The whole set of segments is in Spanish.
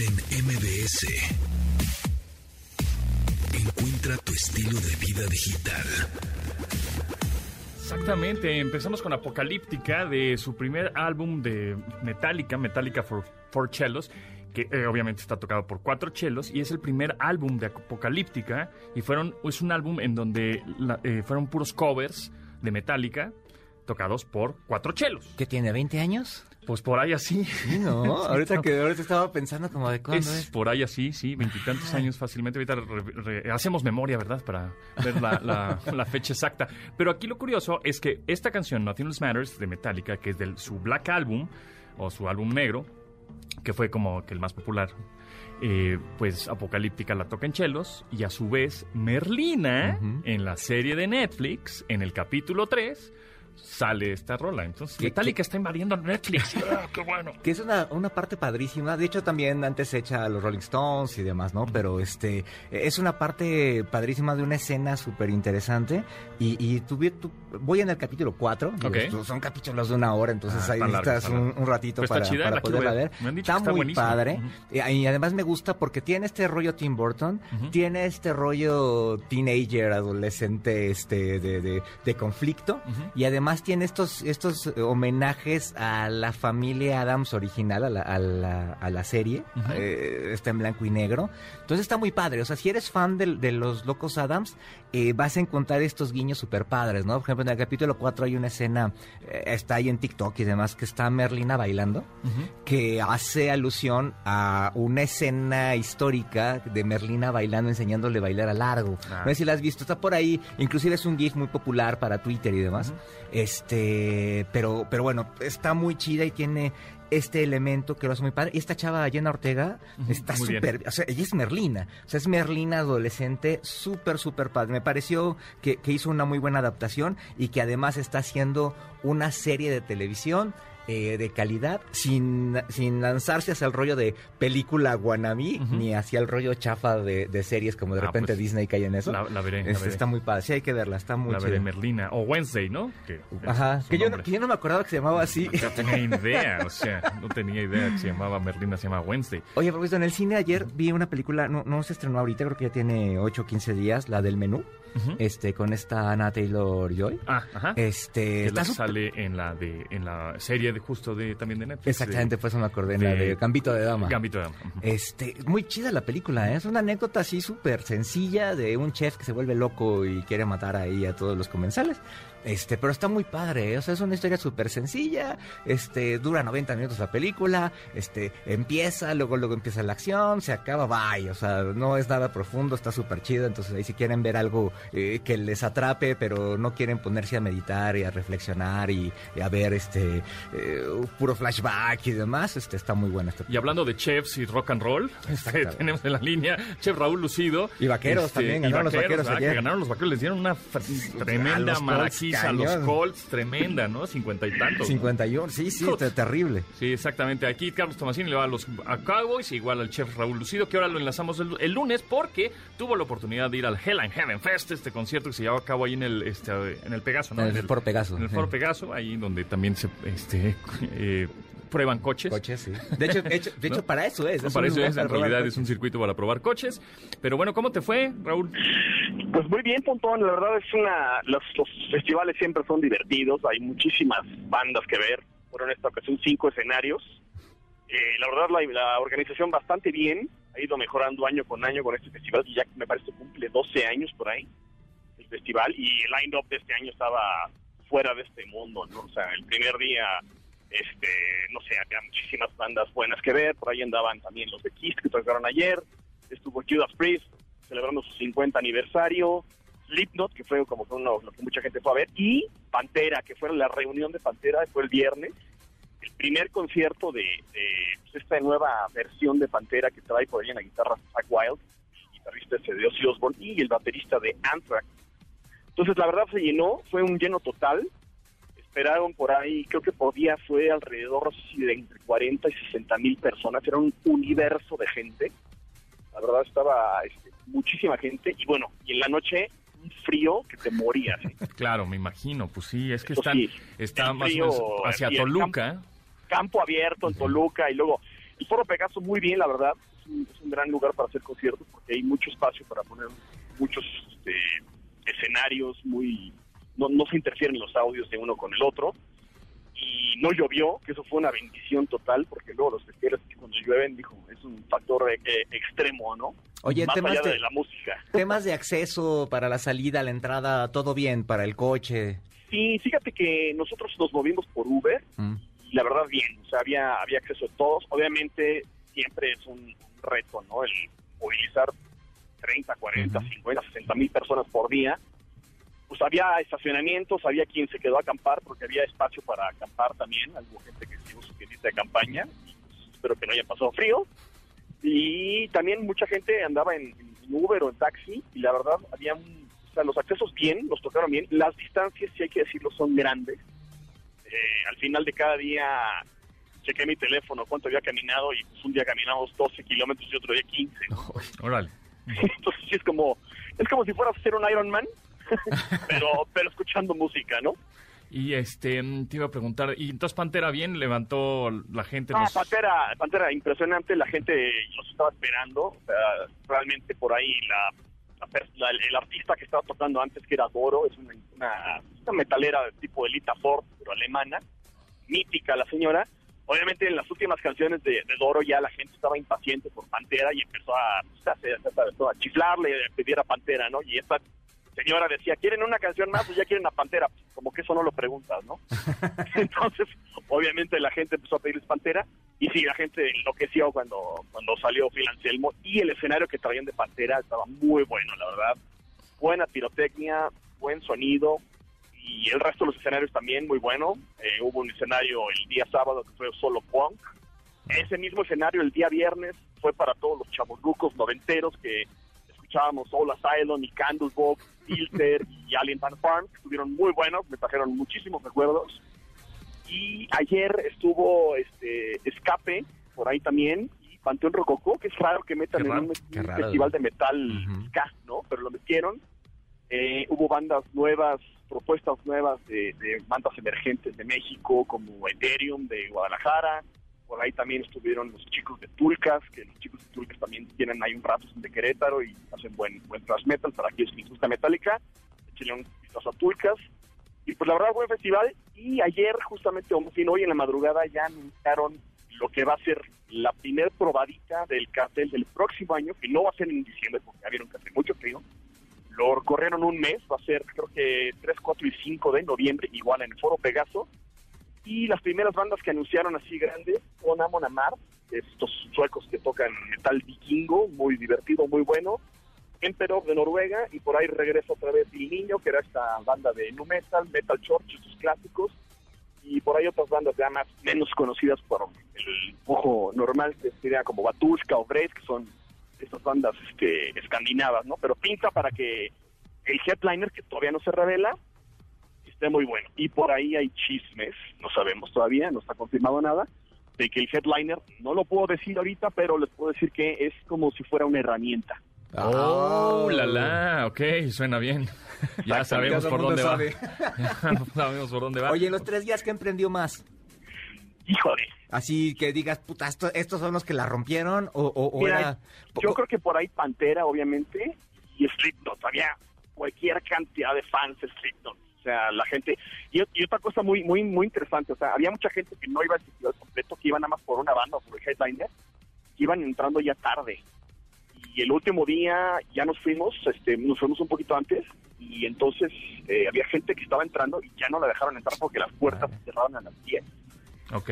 En MBS. Encuentra tu estilo de vida digital. Exactamente, empezamos con Apocalíptica de su primer álbum de Metallica, Metallica for, for Cellos, que eh, obviamente está tocado por cuatro chelos y es el primer álbum de Apocalíptica y fueron es un álbum en donde la- eh, fueron puros covers de Metallica tocados por cuatro chelos. ¿Qué tiene, 20 años? Pues por ahí así. Sí, ¿no? ahorita que ahorita estaba pensando como de cuándo Es es. por ahí así, sí, veintitantos años fácilmente. Ahorita re- re- hacemos memoria, ¿verdad? Para ver la, la- la fecha exacta. Pero aquí lo curioso es que esta canción, Nothing Else Matters, de Metallica, que es de su Black Album, o su álbum negro, que fue como que el más popular, eh, pues Apocalíptica la toca en chelos, y a su vez Merlina, en la serie de Netflix, en el capítulo 3, sale esta rola. Entonces, ¿Qué- Metallica qué- está invadiendo Netflix. ¡Ah, ¡Qué bueno! Que es una, una parte padrísima. De hecho, también antes hecha a los Rolling Stones y demás, ¿no? Pero este es una parte padrísima de una escena súper interesante. Y, y tuve- tu- voy en el capítulo 4. Ok. Son capítulos de una hora, entonces Ah, ahí largo, necesitas un, ratito está para, chida, para poderla ver. ver. Me han dicho está, muy padre. Ujú. Y, y además me gusta porque tiene este rollo Tim Burton, tiene este rollo teenager, adolescente, este, de, de- de conflicto. Y además tiene estos, estos eh, homenajes a la familia Adams original, a la, a la, a la serie. Eh, está en blanco y negro. Entonces está muy padre. O sea, si eres fan del- de, los locos Adams, eh, vas a encontrar estos guiños súper padres, ¿no? Por ejemplo, en el capítulo 4 hay una escena, eh, está ahí en TikTok y demás, que está Merlina bailando que hace alusión a una escena histórica de Merlina bailando, enseñándole a bailar a largo. Ah. No sé si la has visto, está por ahí, inclusive es un GIF muy popular para Twitter y demás. Este, pero, pero bueno, está muy chida y tiene este elemento que lo hace muy padre. Y esta chava, Jenna Ortega, está súper, o sea, ella es Merlina, o sea, es Merlina adolescente, súper, súper padre. Me pareció que, que hizo una muy buena adaptación y que además está haciendo una serie de televisión eh, de calidad sin, sin lanzarse hacia el rollo de película Ujú. ni hacia el rollo chafa de, de series como de Ah, repente pues, Disney cae en eso. La, la veré, la Es- veré. está muy padre, sí hay que verla, está muy la veré. Merlina. O Wednesday, ¿no? Que Ajá, que yo, no, que yo no me acordaba que se llamaba así. No tenía idea, o sea, no tenía idea que se llamaba Merlina, se llama Wednesday. Oye, porque en el cine ayer vi una película, no, no se estrenó ahorita, creo que ya tiene 8 o 15 días, la del menú, Este, con esta Anna Taylor Joy. Ah, ajá. Este, que la que sale en la de en la serie de justo de también de Netflix. Exactamente, por eso me acordé, en la de- Gambito de Dama. Gambito de Dama. Este, muy chida la película, ¿eh? es una anécdota así súper sencilla de un chef que se vuelve loco y quiere matar ahí a todos los comensales. Este, pero está muy padre, ¿eh? o sea, es una historia súper sencilla, este, dura 90 minutos la película, este, empieza, luego luego empieza la acción, se acaba, bye, o sea, no es nada profundo, está súper chido, entonces ahí si quieren ver algo eh, que les atrape, pero no quieren ponerse a meditar y a reflexionar y, y a ver, este, eh, puro flashback y demás, este, está muy buena esta Y hablando de chefs y rock and roll, este, tenemos en la línea Chef Raúl Lucido. Este, Y vaqueros también, y ganaron los vaqueros ayer. Que ganaron los vaqueros, les dieron una tremenda los A los. Colts, tremenda, ¿no? Cincuenta y tantos. 51, sí, sí, te- terrible. Sí, exactamente. Aquí Carlos Tomasini le va a los a Cowboys, igual al chef Raúl Lucido, que ahora lo enlazamos el, el lunes porque tuvo la oportunidad de ir al Hell and Heaven Fest, este concierto que se llevaba a cabo ahí en el, este, en el Pegaso, ¿no? En el Foro Pegaso, En el sí. Foro Pegaso, ahí donde también se este, eh, prueban coches. Coches, sí. De hecho, de hecho, de hecho, ¿No? para eso es. No, es para eso es, en realidad coches. es un circuito para probar coches. Pero bueno, ¿cómo te fue, Raúl? Pues muy bien, Pontón. La verdad es una. Los, los festivales siempre son divertidos. Hay muchísimas bandas que ver. Fueron en esta ocasión cinco escenarios. Eh, la verdad, la, la organización bastante bien. Ha ido mejorando año con año con este festival. Y ya me parece que cumple 12 años por ahí el festival. Y el line-up de este año estaba fuera de este mundo, ¿no? O sea, el primer día, este, no sé, había muchísimas bandas buenas que ver. Por ahí andaban también los de Kiss que tocaron ayer. Estuvo Judas Priest celebrando su 50 aniversario. Slipknot, que fue como que lo que mucha gente fue a ver, y Pantera, que fue la reunión de Pantera, fue el viernes, el primer concierto de, pues, esta nueva versión de Pantera que trae por ahí en la guitarra Zach Wild, guitarrista ese de Ozzy Osbourne, y el baterista de Anthrax. Entonces, la verdad se llenó, fue un lleno total, esperaron por ahí, creo que por día fue alrededor de entre 40 y 60 mil personas, era un universo de gente, la verdad estaba este, muchísima gente, y bueno, y en la noche un frío que te morías. ¿eh? Claro, me imagino. Pues sí, es que están, sí, está más o menos hacia Toluca. campo abierto en Toluca y luego El Foro Pegaso muy bien, la verdad. Es un, es un gran lugar para hacer conciertos porque hay mucho espacio para poner muchos este, escenarios, muy no, no se interfieren los audios de uno con el otro. Y no llovió, que eso fue una bendición total, porque luego los pesqueros cuando llueven, dijo, es un factor eh, eh, extremo, ¿no? Oye, Más temas allá de... de, la música. temas de acceso para la salida, la entrada, todo bien para el coche. Sí, fíjate que nosotros nos movimos por Uber Mm. y la verdad bien, o sea, había, había acceso a todos. Obviamente siempre es un reto, ¿no? El movilizar 30, 40, Ujú. 50, 60 mil personas por día. Pues había estacionamientos, había quien se quedó a acampar porque había espacio para acampar también. Hubo gente que se su tiendita de campaña. pues, espero que no haya pasado frío. Y también mucha gente andaba en, en Uber o en taxi y la verdad había un, o sea, los accesos bien, los tocaron bien. Las distancias, si hay que decirlo, son grandes. Eh, al final de cada día chequé mi teléfono, cuánto había caminado y pues un día caminamos 12 kilómetros y otro día 15. Órale. Entonces sí es como, es como si fueras a ser un Ironman, pero, pero escuchando música, ¿no? Y este, mm, te iba a preguntar, ¿y entonces Pantera bien levantó la gente? Los- Pantera, Pantera, impresionante, la gente los estaba esperando, o sea, realmente por ahí la, el, el artista que estaba tocando antes, que era Doro, es una, una, una metalera de tipo Elita Ford, pero alemana, mítica la señora. Obviamente en las últimas canciones de, de Doro ya la gente estaba impaciente por Pantera y empezó a, pues, a, a- a chiflarle, a pedir a Pantera, ¿no? Y esta señora decía, ¿quieren una canción más o ya quieren a Pantera? Como que eso no lo preguntas, ¿no? Entonces, obviamente la gente empezó a pedirles Pantera y sí, la gente enloqueció cuando, cuando salió Phil Anselmo y el escenario que traían de Pantera estaba muy bueno, la verdad. Buena pirotecnia, buen sonido y el resto de los escenarios también muy bueno. Eh, hubo un escenario el día sábado que fue solo punk. Ese mismo escenario el día viernes fue para todos los chavorrucos noventeros que escuchábamos Soul Asylum y Candlebox, Filter y Alien Fan Farm, que estuvieron muy buenos, me trajeron muchísimos recuerdos. Y ayer estuvo este Escape, por ahí también, y Panteón Rococó, que es raro que metan Qué en raro, un, raro. festival de metal Ujú. ska, ¿no? Pero lo metieron. Eh, hubo bandas nuevas, propuestas nuevas de, de bandas emergentes de México, como Ethereum de Guadalajara. Por ahí también estuvieron los chicos de Tulcas, que los chicos de Tulcas también tienen ahí un rato de Querétaro y hacen buen, buen thrash metal para aquellos que les gusta Metallica. Échenle un vistazo a Tulcas. Y pues la verdad, buen festival. Y ayer, justamente, o fin, hoy en la madrugada, ya anunciaron lo que va a ser la primer probadita del cartel del próximo año, que no va a ser en diciembre, porque ya vieron que hace mucho frío. Lo corrieron un mes, va a ser creo que 3, 4 y 5 de noviembre, igual en el Foro Pegaso. Y las primeras bandas que anunciaron así grandes son Amon Amar, estos suecos que tocan metal vikingo, muy divertido, muy bueno. Emperor de Noruega, y por ahí regresa otra vez El Niño, que era esta banda de nu metal, Metal Church, estos clásicos. Y por ahí otras bandas ya más menos conocidas por el ojo normal, que sería como Batushka o Brace, que son estas bandas este, escandinavas, ¿no? Pero pinta para que el headliner, que todavía no se revela, esté muy bueno. Y por ahí hay chismes, no sabemos todavía, no está confirmado nada, de que el headliner, no lo puedo decir ahorita, pero les puedo decir que es como si fuera una herramienta. Oh, Ah. la la, ok, suena bien. Ya sabemos por dónde sabe. va. Ya sabemos por dónde va. Oye, en los tres días que emprendió más. Híjole, Así que digas, puta, esto- estos son los que la rompieron o, o- o Mira, era... yo creo que por ahí Pantera, obviamente, y Slipknot, había cualquier cantidad de fans de Slipknot. O sea, la gente... Y, y otra cosa muy muy muy interesante, o sea, había mucha gente que no iba al festival completo, que iba nada más por una banda o por el headliner, que iban entrando ya tarde. Y el último día ya nos fuimos, este, nos fuimos un poquito antes, y entonces eh, había gente que estaba entrando y ya no la dejaron entrar porque las puertas Vale. se cerraron a las 10. Ok.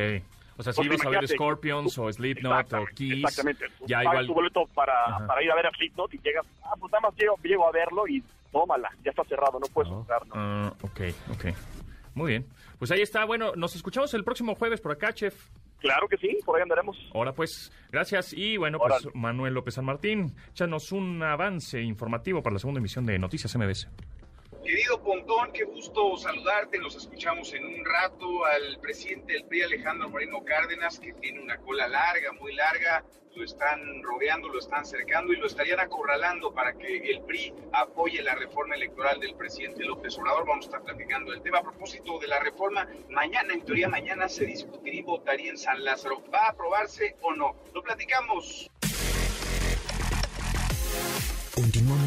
O sea, si ibas a ver. Scorpions o Slipknot o Kiss. Exactamente. ya igual- tu boleto para, para ir a ver a Slipknot y llegas, ah, pues nada más llego, llego a verlo y tómala, ya está cerrado, no puedes Oh. entrar, ¿no? Ah, ok, ok. Muy bien. Pues ahí está. Bueno, nos escuchamos el próximo jueves por acá, chef. Claro que sí, por ahí andaremos. Ahora pues, gracias. Y bueno, pues. Manuel López San Martín, échanos un avance informativo para la segunda emisión de Noticias MBS. Querido Pontón, qué gusto saludarte. Nos escuchamos en un rato al presidente del PRI, Alejandro Moreno Cárdenas, que tiene una cola larga, muy larga, lo están rodeando, lo están cercando y lo estarían acorralando para que el PRI apoye la reforma electoral del presidente López Obrador. Vamos a estar platicando del tema. A propósito de la reforma, mañana, en teoría mañana se discutiría y votaría en San Lázaro. ¿Va a aprobarse o no? Lo platicamos.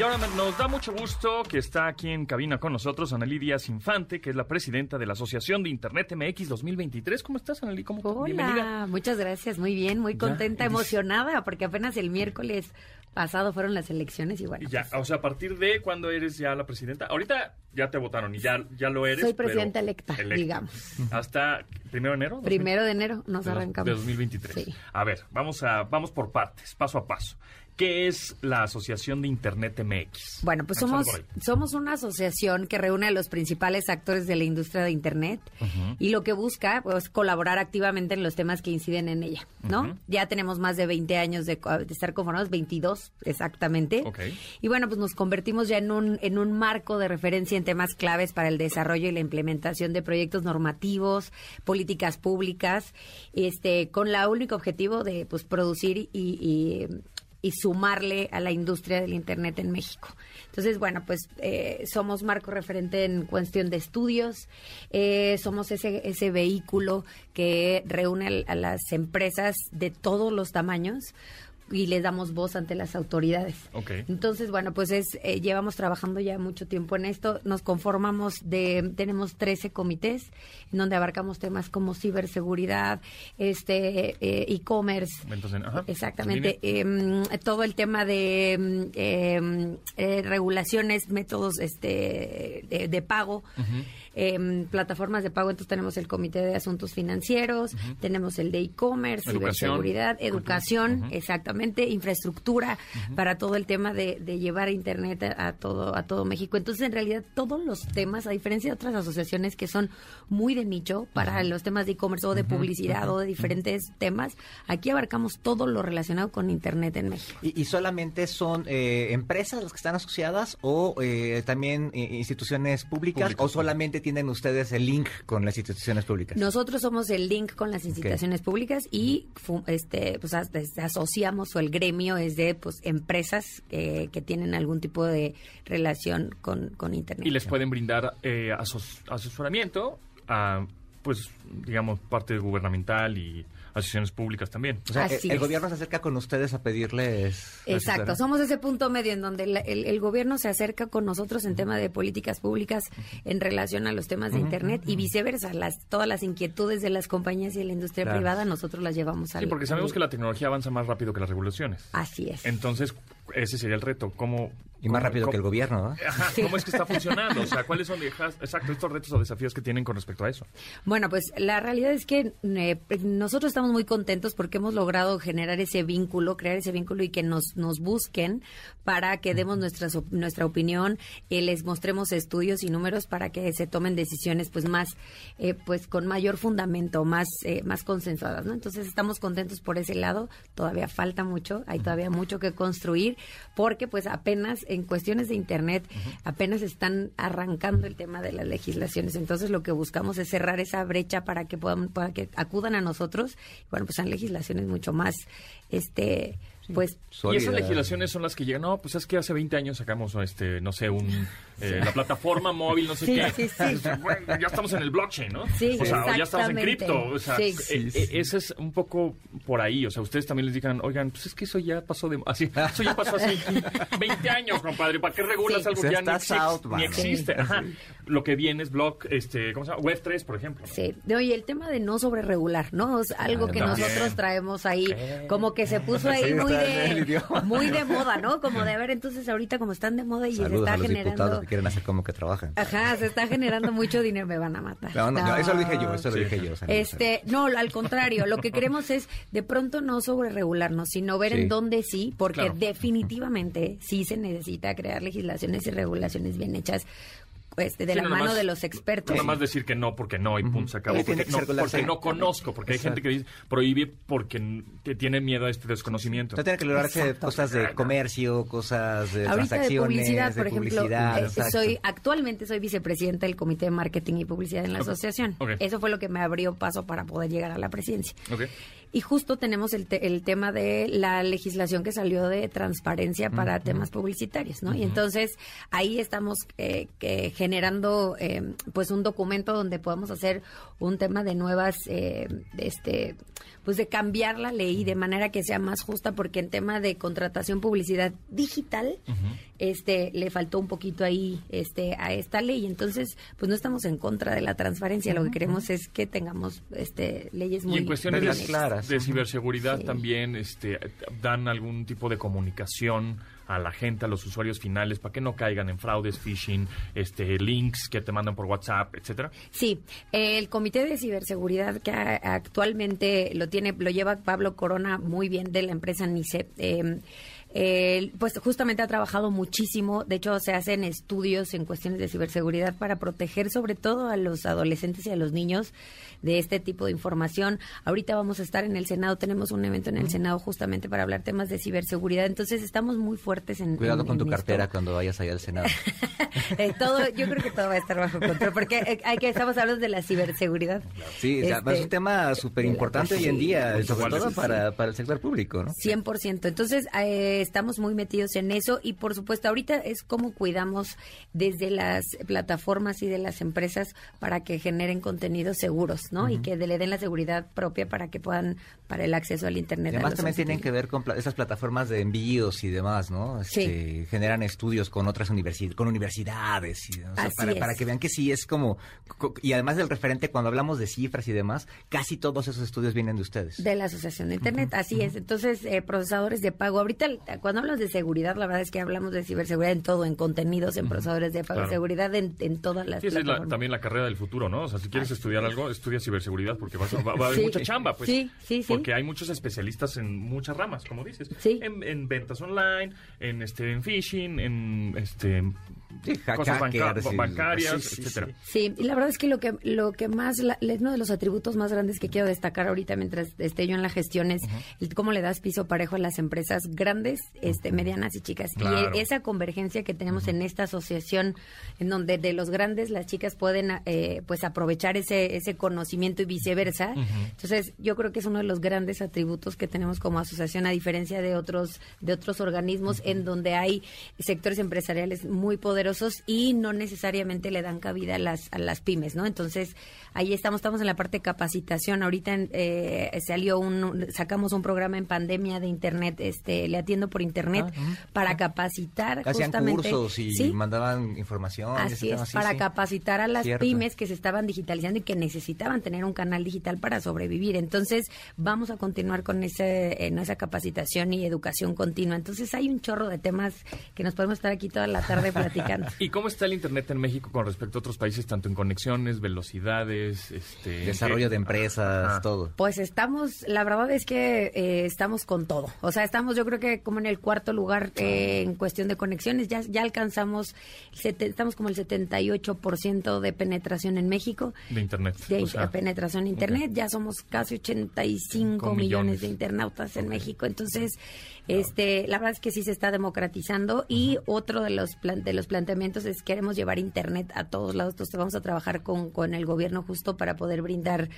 Y ahora nos da mucho gusto que está aquí en cabina con nosotros Analí Díaz Infante, que es la presidenta de la Asociación de Internet MX 2023. ¿Cómo estás, Analí? ¿Cómo, Hola, Bienvenida. muchas gracias, muy bien, muy contenta, emocionada, porque apenas el miércoles pasado fueron las elecciones y bueno, Y ya, pues, o sea, a partir de cuándo eres ya la presidenta. Ahorita ya te votaron y ya, ya lo eres. Soy presidenta electa, digamos. Hasta primero de enero. primero de enero nos de arrancamos. De 2023. Sí. A ver, vamos, a, vamos por partes, paso a paso. ¿Qué es la Asociación de Internet MX? Bueno, pues somos, somos una asociación que reúne a los principales actores de la industria de Internet y lo que busca pues colaborar activamente en los temas que inciden en ella, ¿no? Ya tenemos más de 20 años de, estar conformados, 22 exactamente. Ok. Y bueno, pues nos convertimos ya en un, en un marco de referencia en temas claves para el desarrollo y la implementación de proyectos normativos, políticas públicas, este, con la único objetivo de pues producir y, y- y sumarle a la industria del Internet en México. Entonces, bueno, pues eh, somos marco referente en cuestión de estudios, eh, somos ese, ese vehículo que reúne a las empresas de todos los tamaños y les damos voz ante las autoridades. Entonces, bueno, pues es eh, llevamos trabajando ya mucho tiempo en esto. Nos conformamos de tenemos 13 comités en donde abarcamos temas como ciberseguridad, este eh, e-commerce, exactamente, en em, todo el tema de em, eh, regulaciones, métodos este de, de pago. Em, plataformas de pago, entonces tenemos el Comité de Asuntos Financieros, tenemos el de e-commerce, ciberseguridad, educación, exactamente, infraestructura para todo el tema de, de llevar internet a, a todo a todo México. Entonces, en realidad, todos los temas, a diferencia de otras asociaciones que son muy de nicho para los temas de e-commerce o de publicidad o de diferentes temas, aquí abarcamos todo lo relacionado con internet en México. ¿Y, y solamente son eh, empresas las que están asociadas o eh, también eh, instituciones públicas Públicas. o solamente tienen ustedes el link con las instituciones públicas? Nosotros somos el link con las instituciones públicas y este pues as- as- asociamos o el gremio es de pues empresas eh, que tienen algún tipo de relación con, con internet. Y les pueden brindar eh, asos- asesoramiento a, pues, digamos, parte gubernamental y asociaciones públicas también. O sea, Así el, el es. gobierno se acerca con ustedes a pedirles... Exacto, somos ese punto medio en donde la- el, el gobierno se acerca con nosotros en tema de políticas públicas en relación a los temas de Internet y viceversa, las, todas las inquietudes de las compañías y de la industria Claro. privada nosotros las llevamos al... Sí, porque sabemos al- que la tecnología avanza más rápido que las regulaciones. Así es. Entonces, ese sería el reto. ¿Cómo, Y más cómo- rápido cómo- que el gobierno, ¿no? Ajá, ¿Cómo es que está funcionando? O sea, ¿cuáles son exacto, estos retos o desafíos que tienen con respecto a eso? Bueno, pues la realidad es que eh, nosotros estamos muy contentos porque hemos logrado generar ese vínculo, crear ese vínculo y que nos, nos busquen para que demos nuestra, so- nuestra opinión, eh, les mostremos estudios y números para que se tomen decisiones pues más, eh, pues con mayor fundamento, más, eh, más consensuadas, ¿no? Entonces estamos contentos por ese lado, todavía falta mucho, hay todavía mucho que construir porque pues apenas en cuestiones de Internet, apenas están arrancando el tema de las legislaciones. Entonces lo que buscamos es cerrar esa brecha para que puedan, para que acudan a nosotros. Bueno, pues sean legislaciones mucho más, este, pues Y esas legislaciones son las que llegan, no, pues es que hace 20 años sacamos, este, no sé, un, eh, la plataforma móvil, no sé Sí, qué. sí, sí. Bueno, ya estamos en el blockchain, ¿no? Sí, o sea, o ya estamos en exactamente. cripto. O sea, Sí. eh, Sí, eh, sí. ese es un poco por ahí. O sea, ustedes también les digan, oigan, pues es que eso ya pasó de, así, eso ya pasó hace 20 años, compadre. ¿Para qué regulas Sí. algo que ya no está existe? out, ni existe? Ajá. Lo que viene es block, este, ¿cómo se llama? Web 3, por ejemplo. Sí, de- oye, el tema de no sobreregular, ¿no? Es algo Ah, que también. nosotros traemos ahí, como que se puso ahí Sí, muy de, muy de moda, ¿no? Como de, a ver, entonces ahorita como están de moda y se Saludos está a los diputados generando... que quieren hacer como que trabajan. Ajá, se está generando mucho dinero, me van a matar. No, no, no, eso lo dije yo, eso lo dije yo. saludos, Este, no, al contrario, lo que queremos es de pronto no sobre regularnos, sino ver Sí. en dónde sí, porque Claro. definitivamente sí se necesita crear legislaciones y regulaciones bien hechas este, de Sí, la no, mano de los expertos. No nada más decir que no porque no y punto, se acabó. Sí, Porque que no, porque no conozco, porque hay gente que dice prohíbe porque tiene miedo a este desconocimiento. No tiene que lograrse Exacto. cosas de comercio, cosas de Ahorita de transacciones, publicidad, por ejemplo, publicidad, eh, soy actualmente soy vicepresidenta del Comité de Marketing y Publicidad en la asociación. Eso fue lo que me abrió paso para poder llegar a la presidencia. Ok. Y justo tenemos el, te- el tema de la legislación que salió de transparencia para temas publicitarios, ¿no? Y entonces ahí estamos eh, que generando eh, pues un documento donde podamos hacer un tema de nuevas, eh, de este, pues de cambiar la ley de manera que sea más justa, porque en tema de contratación publicidad digital, este, le faltó un poquito ahí, este, a esta ley. Entonces, pues no estamos en contra de la transparencia. Lo que queremos es que tengamos, este, leyes muy Y en cuestiones Reglas de, ciberseguridad Sí. también este, dan algún tipo de comunicación a la gente, a los usuarios finales, para que no caigan en fraudes, phishing, este, links que te mandan por WhatsApp, etcétera. Sí, el Comité de Ciberseguridad que actualmente lo tiene, lo lleva Pablo Corona muy bien de la empresa NICE. eh, eh, pues justamente ha trabajado muchísimo, de hecho se hacen estudios en cuestiones de ciberseguridad para proteger sobre todo a los adolescentes y a los niños de este tipo de información. Ahorita vamos a estar en el Senado, tenemos un evento en el Senado justamente para hablar temas de ciberseguridad, entonces estamos muy fuertes en... Cuidado en- con tu en esto. cartera cuando vayas allá al Senado. Eh, todo, yo creo que todo va a estar bajo control, porque eh, hay que estamos hablando de la ciberseguridad. Sí, o sea, Este, es un tema súper importante hoy en día, Sí, sobre todo para, para el sector público, ¿no? 100%. Entonces, eh, estamos muy metidos en eso y, por supuesto, ahorita es cómo cuidamos desde las plataformas y de las empresas para que generen contenidos seguros, ¿no? Y que le den la seguridad propia para que puedan, para el acceso al Internet. Además también tienen que ver con pla- esas plataformas de envíos y demás, ¿no? Este, Generan estudios con otras universidades, con universidades, y, o sea, Así para, es. para que vean que sí es como... co- Y además del referente, cuando hablamos de cifras y demás, casi todos esos estudios vienen de ustedes. De la Asociación de Internet, así es. Entonces, eh, procesadores de pago. Ahorita, cuando hablamos de seguridad, la verdad es que hablamos de ciberseguridad en todo, en contenidos, en procesadores de pago, Claro. seguridad en, en todas las Sí, esa es la- también la carrera del futuro, ¿no? O sea, si quieres estudiar algo, estudia ciberseguridad porque vas a- va, va a haber Sí. mucha chamba, pues. Sí, sí, sí. Porque hay muchos especialistas en muchas ramas, como dices. Sí. En, en ventas online, en este en phishing, en este Sí, cosas banca- bancarias, sí, etcétera. Sí, y la verdad es que lo que lo que más, la- uno de los atributos más grandes que quiero destacar ahorita mientras esté yo en la gestión es el cómo le das piso parejo a las empresas grandes, este, medianas y chicas. Claro. Y esa convergencia que tenemos en esta asociación, en donde de los grandes las chicas pueden eh, pues aprovechar ese, ese conocimiento y viceversa. Entonces, yo creo que es uno de los grandes atributos que tenemos como asociación, a diferencia de otros, de otros organismos en donde hay sectores empresariales muy poderosos y no necesariamente le dan cabida a las, a las pymes, ¿no? Entonces, ahí estamos, estamos en la parte de capacitación. Ahorita eh, salió un, sacamos un programa en pandemia de internet, este, le atiendo por internet para capacitar Hacían justamente. cursos y Sí, mandaban información. Así es, para sí. capacitar a las Cierto. pymes que se estaban digitalizando y que necesitaban tener un canal digital para sobrevivir. Entonces, vamos a continuar con ese, en esa capacitación y educación continua. Entonces, hay un chorro de temas que nos podemos estar aquí toda la tarde platicando. ¿Y cómo está el Internet en México con respecto a otros países, tanto en conexiones, velocidades, este, Desarrollo de empresas, Ajá. todo. Pues estamos, la verdad es que eh, estamos con todo. O sea, estamos yo creo que como en el cuarto lugar eh, en cuestión de conexiones. Ya, ya alcanzamos, estamos como el 78% de penetración en México. De Internet. de o sea, penetración en internet. Ya somos casi 85 Con millones. millones. de internautas en México. Entonces, este, la verdad es que sí se está democratizando y otro de los plan- de los planteamientos es queremos llevar internet a todos lados. Entonces, vamos a trabajar con, con el gobierno justo para poder brindar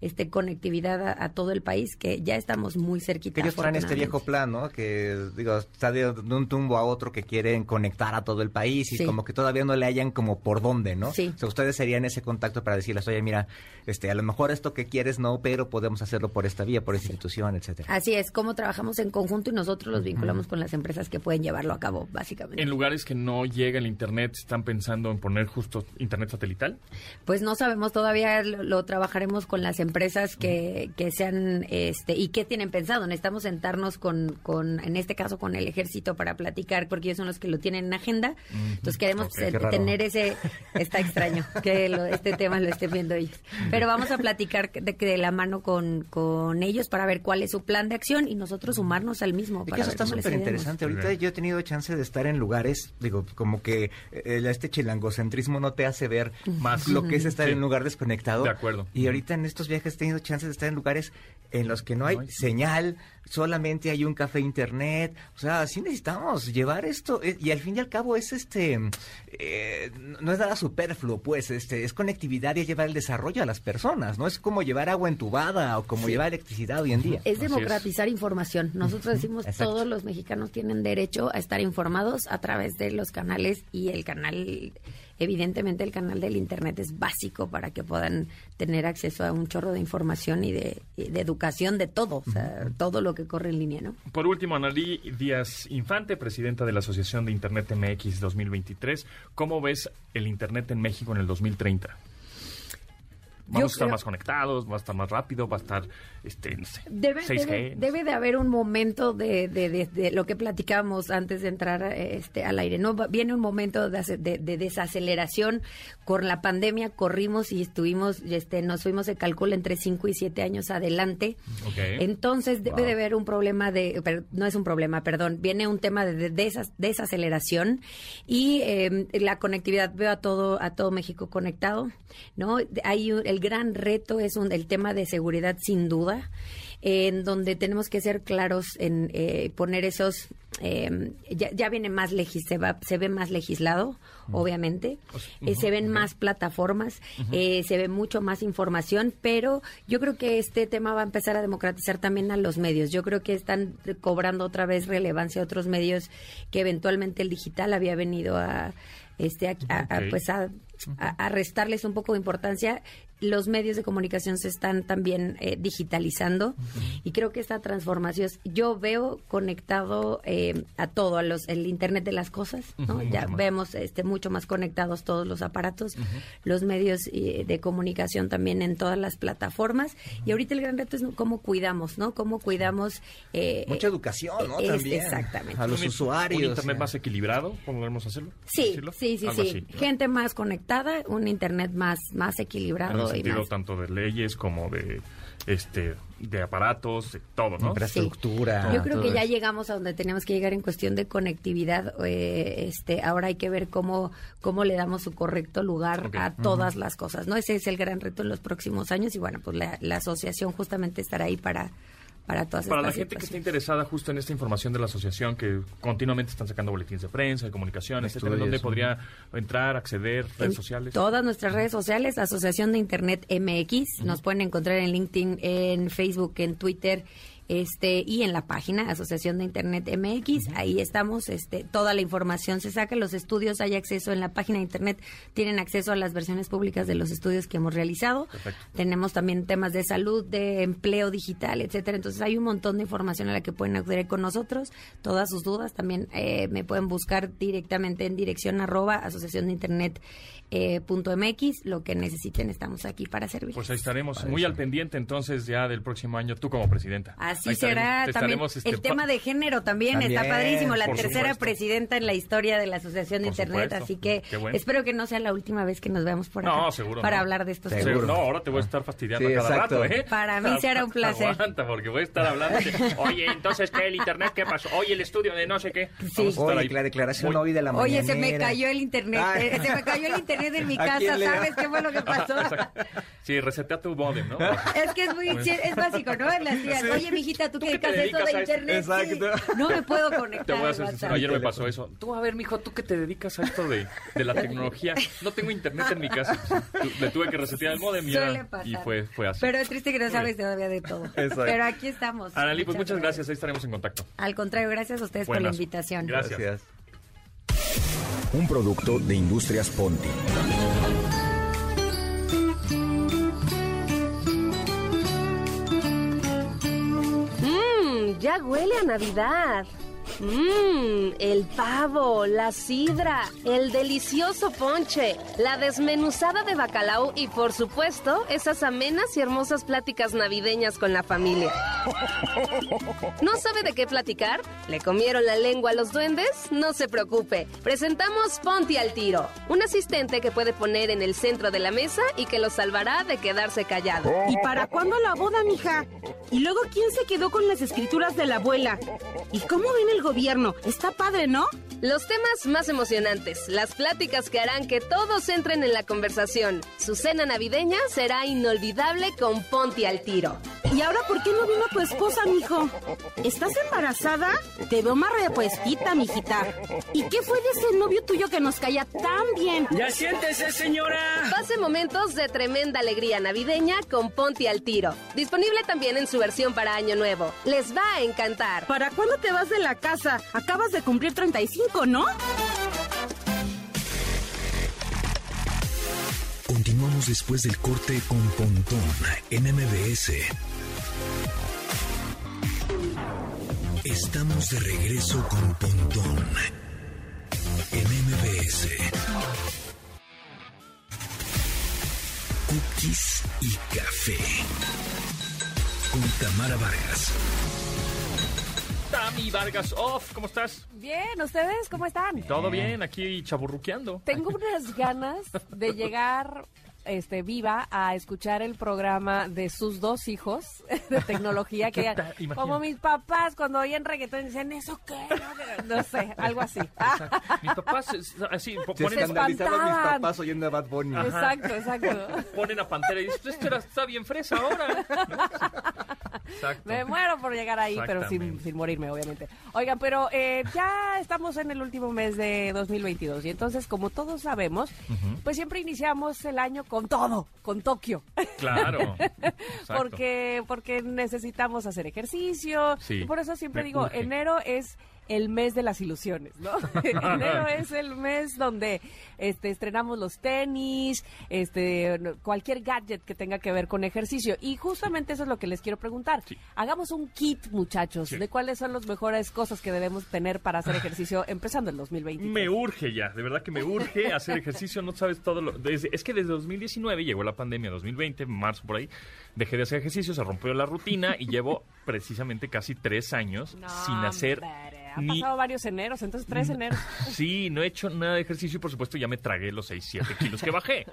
este conectividad a, a todo el país, que ya estamos muy cerquita. Que ellos traen este viejo plan, ¿no? Que, digo, está de, de un tumbo a otro que quieren conectar a todo el país y Sí. como que todavía no le hayan como por dónde, ¿no? Sí. O sea, ustedes serían ese contacto para decirles, oye, mira, este, a lo mejor esto que quieres no, pero podemos hacerlo por esta vía, por esta institución, etcétera. Así es, cómo trabajamos en conjunto y nosotros los vinculamos con las empresas que pueden llevarlo a cabo, básicamente. En lugares que no llega el Internet, ¿están pensando en poner justo Internet satelital? Pues no sabemos todavía, lo, lo trabajaremos con las empresas que, que sean, este, y qué tienen pensado. Necesitamos sentarnos con, con, en este caso, con el ejército para platicar, porque ellos son los que lo tienen en agenda. Entonces queremos tener ese, está extraño que lo- este tema lo estén viendo ellos. Pero vamos a platicar de, de la mano con, con ellos para ver cuál es su plan de acción y nosotros sumarnos al mismo. Es que para eso está súper interesante. Ahorita yo he tenido chance de estar en lugares, digo, como que que eh, este chilangocentrismo no te hace ver Más. lo que es estar Sí. en un lugar desconectado. De acuerdo. Y ahorita en estos viajes he tenido chances de estar en lugares en los que no hay No hay. señal, solamente hay un café internet. O sea, sí necesitamos llevar esto. eh, Y al fin y al cabo es este. eh, no es nada superfluo, pues. este Es conectividad y es llevar el desarrollo a las personas. No es como llevar agua entubada o como llevar electricidad hoy en día. Es Así es. democratizar información. Nosotros decimos Exacto. todos los mexicanos tienen derecho a estar informados a través de los canales y el canal, evidentemente el canal del internet es básico para que puedan tener acceso a un chorro de información y de, y de educación de todo, o sea, todo lo que corre en línea, ¿no? Por último, Analí Díaz Infante, presidenta de la Asociación de Internet MX 2023. ¿Cómo ves el Internet en México en el 2030? Vamos a estar más conectados, va a estar más rápido, va a estar, este, no sé, Debe, 6G. debe, no sé. debe de haber un momento de, de, de- de lo que platicábamos antes de entrar este, al aire. No viene un momento de, de- de desaceleración. Con la pandemia corrimos y estuvimos, este, nos fuimos, se calcula, entre 5 y 7 años adelante. Ok. Entonces debe de haber un problema de, pero no es un problema, perdón, viene un tema de, de desas- desaceleración y eh, la conectividad. Veo a todo a todo México conectado, ¿no? Hay un- gran reto es un, el tema de seguridad sin duda, en donde tenemos que ser claros en eh, poner esos. Eh, ya, ya viene más legis, se, va, se ve más legislado, obviamente, Eh, se ven más plataformas, eh, se ve mucho más información, pero yo creo que este tema va a empezar a democratizar también a los medios. Yo creo que están cobrando otra vez relevancia a otros medios que eventualmente el digital había venido a este a, a- a, pues a restarles un poco de importancia. Los medios de comunicación se están también eh, digitalizando y creo que esta transformación, yo veo conectado eh, a todo, a los el internet de las cosas, ¿no? Ya vemos este mucho más conectados todos los aparatos, los medios eh, de comunicación también en todas las plataformas y ahorita el gran reto es cómo cuidamos, ¿no? Cómo cuidamos eh, Mucha eh, educación, ¿no? es- También. exactamente. A los Un- usuarios. ¿Un Internet eh. más equilibrado? ¿Podemos hacerlo? Sí, decirlo? sí, sí, Algo sí. así, ¿no? Gente más conectada, un internet más más En el equilibrado y sentido más tanto de leyes como de, este, de aparatos, de todo, ¿no? Infraestructura. Yo creo que ya llegamos a donde tenemos que llegar en cuestión de conectividad. eh, este, ahora hay que ver cómo cómo le damos su correcto lugar a todas las cosas. No ese es el gran reto en los próximos años y bueno, pues la, la asociación justamente estará ahí para para todas Para la gente que esté situaciones. interesada justo en esta información de la asociación, que continuamente están sacando boletines de prensa, de comunicación, etcétera, ¿dónde podría entrar, acceder, redes En sociales? Todas nuestras redes sociales, Asociación de Internet MX, nos pueden encontrar en LinkedIn, en Facebook, en Twitter, este y en la página Asociación de Internet MX, ahí estamos, este toda la información se saca, los estudios hay acceso en la página de internet, tienen acceso a las versiones públicas de los estudios que hemos realizado. Perfecto. Tenemos también temas de salud, de empleo digital, etcétera. Entonces hay un montón de información a la que pueden acceder con nosotros. Todas sus dudas también eh, me pueden buscar directamente en dirección arroba asociación de internet eh, punto MX. Lo que necesiten estamos aquí para servir. Pues ahí estaremos muy al pendiente entonces ya del próximo año, tú como presidenta. Así Ahí será te también. este, el tema de género también, También, está padrísimo. La por tercera supuesto. presidenta en la historia de la Asociación de Por Internet. supuesto. Así que bueno. espero que no sea la última vez que nos veamos por No, acá seguro para no. hablar de estos Seguro. temas. No, ahora te voy a estar fastidiando Sí, a cada exacto. rato, ¿eh? Para mí será un placer. Aguanta, porque voy a estar hablando de, oye, entonces, ¿qué? ¿El internet qué pasó? Oye, el estudio de no sé qué. Sí. Vamos a estar Oye, la declaración hoy de la Oye, se me cayó el internet, eh, se me cayó el internet en mi ¿A quién casa, ¿sabes qué fue lo que pasó? Exacto. Sí, resetea tu modem, ¿no? Es que es muy sí, es básico, ¿no? En las tías, oye, mijita, ¿tú, ¿Tú qué qué dedicas eso de a internet? esto? Sí. Exacto. No me puedo conectar. Te voy a WhatsApp. ayer me pasó eso. Tú, a ver, mijo, tú que te dedicas a esto de, de la tecnología. No tengo internet en mi casa. Le tuve que resetear el modem y, era- y fue, fue así. Pero es triste que no sabes todavía de todo. Exacto. Pero aquí estamos. Arali, pues muchas gracias. Ahí estaremos en contacto. Al contrario, gracias a ustedes por la invitación. Gracias. Gracias. Un producto de Industrias Ponti. Mmm, ya huele a Navidad. Mmm, el pavo, la sidra, el delicioso ponche, la desmenuzada de bacalao y por supuesto esas amenas y hermosas pláticas navideñas con la familia. ¿No sabe de qué platicar? ¿Le comieron la lengua a los duendes? No se preocupe. Presentamos Ponti al tiro, un asistente que puede poner en el centro de la mesa y que lo salvará de quedarse callado. ¿Y para cuándo la boda, mija? Y luego, ¿quién se quedó con las escrituras de la abuela? ¿Y cómo ven el Está padre, ¿no? Los temas más emocionantes, las pláticas que harán que todos entren en la conversación. Su cena navideña será inolvidable con Ponti al tiro. ¿Y ahora por qué no vino tu esposa, mijo? ¿Estás embarazada? Te veo más repuestita, mijita. ¿Y qué fue de ese novio tuyo que nos caía tan bien? ¡Ya siéntese, señora! Pase momentos de tremenda alegría navideña con Ponti al tiro. Disponible también en su versión para Año Nuevo. Les va a encantar. ¿Para cuándo te vas de la casa? Acabas de cumplir 35, ¿no? Continuamos después del corte con Pontón en MBS. Estamos de regreso con Pontón en MBS. Cookies y café. Con Tamara Vargas. Tami Vargas Off, ¿cómo estás? Bien, ¿ustedes cómo están? Todo bien, aquí chaburruqueando. Tengo unas ganas de llegar este, viva a escuchar el programa de sus dos hijos de tecnología que como mis papás cuando oían reggaetón decían eso qué no, No sé algo así. Exacto. Mis papás así po- Se ponen, escandalizaban mis papás oyendo a Bad Bunny. exacto exacto. Ponen a Pantera y dicen, esto está bien fresa ahora. Exacto. me muero por llegar ahí pero sin, sin morirme obviamente oigan pero eh, ya estamos en el último mes de 2022 y entonces como todos sabemos pues siempre iniciamos el año con todo con Tokio Claro. Porque porque necesitamos hacer ejercicio Sí, y por eso siempre digo urge. enero es el mes de las ilusiones, ¿no? enero es el mes donde este estrenamos los tenis, este cualquier gadget que tenga que ver con ejercicio y justamente eso es lo que les quiero preguntar. Sí. Hagamos un kit, muchachos, Sí. de cuáles son las mejores cosas que debemos tener para hacer ejercicio empezando el 2020. Me urge ya, de verdad que me urge hacer ejercicio, no sabes todo lo... desde- es que desde 2019 llegó la pandemia, 2020, marzo por ahí, dejé de hacer ejercicio, se rompió la rutina y llevo precisamente casi tres años No, sin hacer Han ni... pasado varios eneros, entonces tres eneros. Sí, no he hecho nada de ejercicio y por supuesto ya me tragué los 6, 7 kilos que bajé.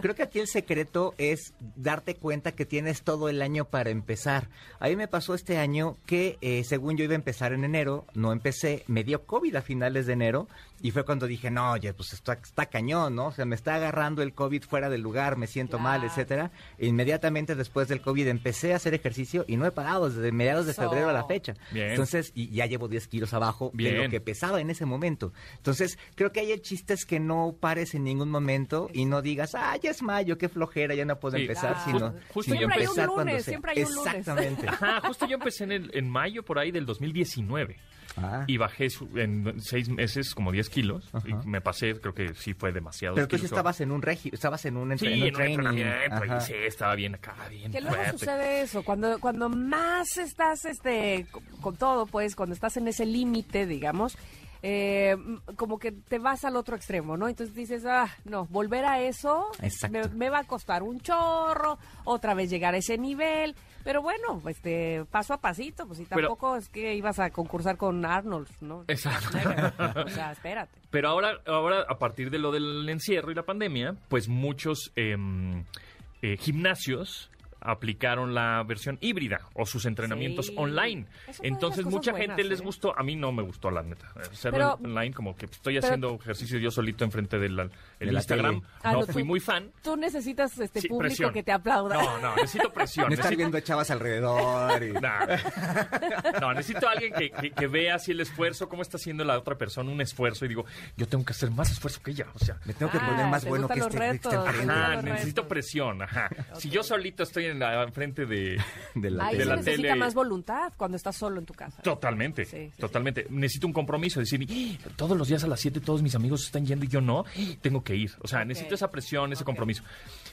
Creo que aquí el secreto es darte cuenta que tienes todo el año para empezar. A mí me pasó este año que eh, según yo iba a empezar en enero, no empecé, me dio COVID a finales de enero y fue cuando dije, no, oye, pues esto está cañón, ¿no? O sea, me está agarrando el COVID fuera del lugar, me siento mal, etcétera. Inmediatamente después del COVID empecé a hacer ejercicio y no he parado desde mediados de Eso. febrero a la fecha. Bien. Entonces, y ya llevo 10 kilos abajo de Bien. lo que pesaba en ese momento. Entonces, creo que ahí el chiste es que no pares en ningún momento y no digas, ah, ya es mayo, qué flojera, ya no puedo Sí. empezar, Ah. sino, Justo sino siempre hay un empezar cuando lunes, siempre hay un lunes. Exactamente. Ajá, justo yo empecé en, el- en mayo por ahí del 2019 Ah. y bajé en seis meses como 10 kilos y Ajá. me pasé, creo que sí fue demasiado. Pero tú sí estabas en un regi, estabas en un, entre- Sí, en un en un training. entrenamiento, y sí, estaba bien acá, bien Que luego fuerte. sucede eso, cuando, cuando más estás este con, con todo, pues, cuando estás en ese límite, digamos, eh, como que te vas al otro extremo, ¿no? Entonces dices, ah, no, volver a eso me, me va a costar un chorro, otra vez llegar a ese nivel, pero bueno, este, paso a pasito, pues y Pero- tampoco es que ibas a concursar con Arnold, ¿no? Exacto. O sea, espérate. Pero ahora, ahora, a partir de lo del encierro y la pandemia, pues muchos em, eh, gimnasios aplicaron la versión híbrida o sus entrenamientos Sí. online. Entonces mucha buenas, gente les ¿eh? gustó, a mí no me gustó la neta. Hacerlo Pero- online como que estoy pero- haciendo ejercicio yo solito enfrente del el De Instagram. Ah, no no, fui tú- muy fan. Tú necesitas este Sí, público presión. que te aplauda. No, no, necesito presión. No estar necesito- viendo a chavas alrededor. y- Nah. No, necesito a alguien que, que- que vea así el esfuerzo, cómo está haciendo la otra persona un esfuerzo y digo, yo tengo que hacer más esfuerzo que ella. O sea, Me tengo que Ah, poner más bueno que este, que este enfrente. ajá, necesito retos. presión, ajá. Si yo solito estoy en la enfrente de, de la Ahí de se la necesita tele. más voluntad cuando estás solo en tu casa. Totalmente, Sí, sí, totalmente. Necesito un compromiso, decir, "Ah, todos los días a las 7 todos mis amigos están yendo y yo no, tengo que ir. O sea, necesito esa presión, ese compromiso.